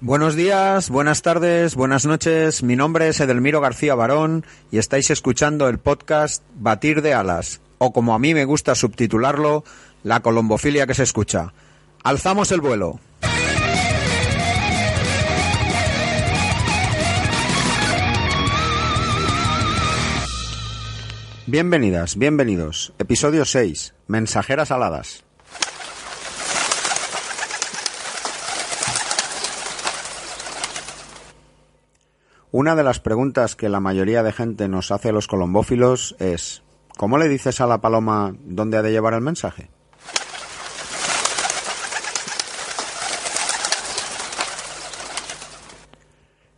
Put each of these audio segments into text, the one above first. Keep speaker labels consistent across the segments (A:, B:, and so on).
A: Buenos días, buenas tardes, buenas noches. Mi nombre es Edelmiro García Barón y estáis escuchando el podcast Batir de Alas, o como a mí me gusta subtitularlo, La colombofilia que se escucha. Alzamos el vuelo. Bienvenidas, bienvenidos. Episodio 6. Mensajeras aladas. Una de las preguntas que la mayoría de gente nos hace a los colombófilos es ¿Cómo le dices a la paloma dónde ha de llevar el mensaje?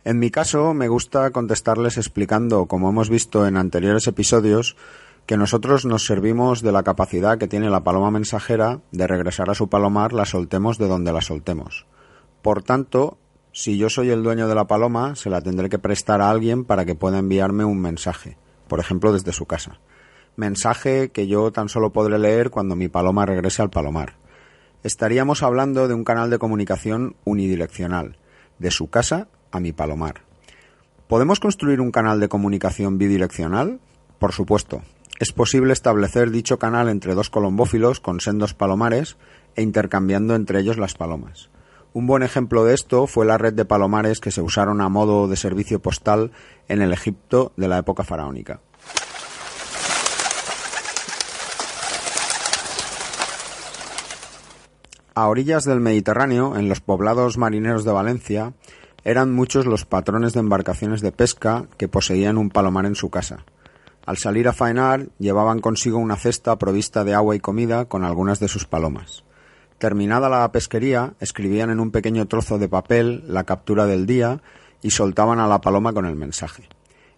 A: En mi caso, me gusta contestarles explicando, como hemos visto en anteriores episodios, que nosotros nos servimos de la capacidad que tiene la paloma mensajera de regresar a su palomar, la soltemos de donde la soltemos. Por tanto, si yo soy el dueño de la paloma, se la tendré que prestar a alguien para que pueda enviarme un mensaje, por ejemplo desde su casa. Mensaje que yo tan solo podré leer cuando mi paloma regrese al palomar. Estaríamos hablando de un canal de comunicación unidireccional, de su casa a mi palomar. ¿Podemos construir un canal de comunicación bidireccional? Por supuesto. Es posible establecer dicho canal entre dos colombófilos con sendos palomares e intercambiando entre ellos las palomas. Un buen ejemplo de esto fue la red de palomares que se usaron a modo de servicio postal en el Egipto de la época faraónica. A orillas del Mediterráneo, en los poblados marineros de Valencia, eran muchos los patrones de embarcaciones de pesca que poseían un palomar en su casa. Al salir a faenar, llevaban consigo una cesta provista de agua y comida con algunas de sus palomas. Terminada la pesquería, escribían en un pequeño trozo de papel la captura del día y soltaban a la paloma con el mensaje.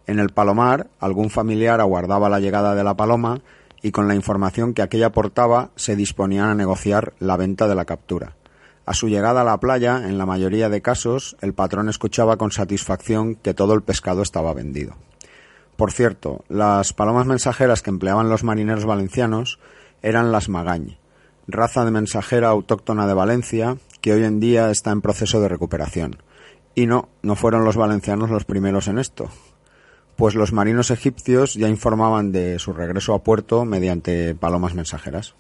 A: En el palomar, algún familiar aguardaba la llegada de la paloma y con la información que aquella portaba se disponían a negociar la venta de la captura. A su llegada a la playa, en la mayoría de casos, el patrón escuchaba con satisfacción que todo el pescado estaba vendido. Por cierto, las palomas mensajeras que empleaban los marineros valencianos eran las magañ, raza de mensajera autóctona de Valencia que hoy en día está en proceso de recuperación. Y no, no fueron los valencianos los primeros en esto, pues los marinos egipcios ya informaban de su regreso a puerto mediante palomas mensajeras.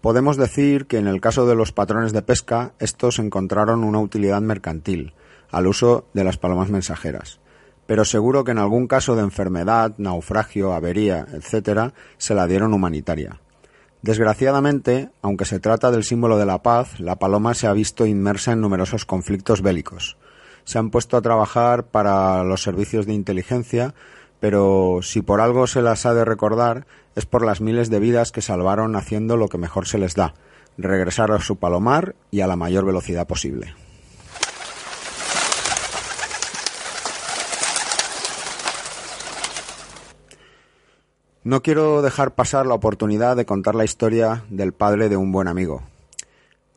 A: Podemos decir que en el caso de los patrones de pesca, estos encontraron una utilidad mercantil al uso de las palomas mensajeras pero seguro que en algún caso de enfermedad, naufragio, avería, etc., se la dieron humanitaria. Desgraciadamente, aunque se trata del símbolo de la paz, la paloma se ha visto inmersa en numerosos conflictos bélicos. Se han puesto a trabajar para los servicios de inteligencia, pero si por algo se las ha de recordar es por las miles de vidas que salvaron haciendo lo que mejor se les da, regresar a su palomar y a la mayor velocidad posible. No quiero dejar pasar la oportunidad de contar la historia del padre de un buen amigo.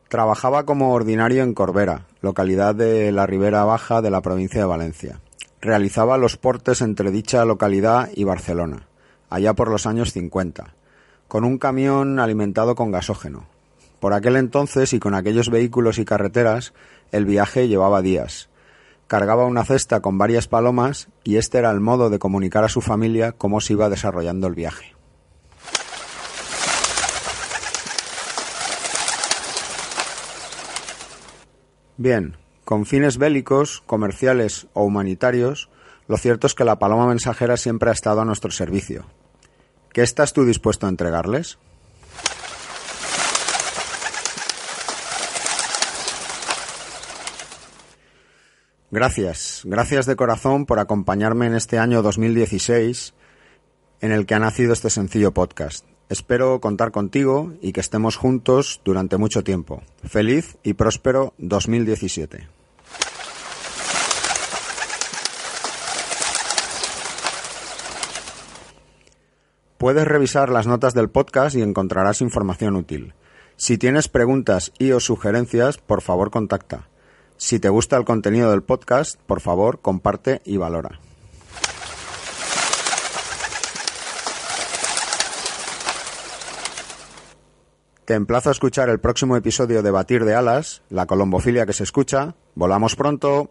A: Trabajaba como ordinario en Corbera, localidad de la Ribera Baja de la provincia de Valencia. Realizaba los portes entre dicha localidad y Barcelona, allá por los años 50, con un camión alimentado con gasógeno. Por aquel entonces y con aquellos vehículos y carreteras, el viaje llevaba días, cargaba una cesta con varias palomas y este era el modo de comunicar a su familia cómo se iba desarrollando el viaje. Bien, con fines bélicos, comerciales o humanitarios, lo cierto es que la paloma mensajera siempre ha estado a nuestro servicio. ¿Qué estás tú dispuesto a entregarles? Gracias, gracias de corazón por acompañarme en este año 2016 en el que ha nacido este sencillo podcast. Espero contar contigo y que estemos juntos durante mucho tiempo. Feliz y próspero 2017. Puedes revisar las notas del podcast y encontrarás información útil. Si tienes preguntas y o sugerencias, por favor contacta. Si te gusta el contenido del podcast, por favor, comparte y valora. Te emplazo a escuchar el próximo episodio de Batir de Alas, la colombofilia que se escucha. Volamos pronto.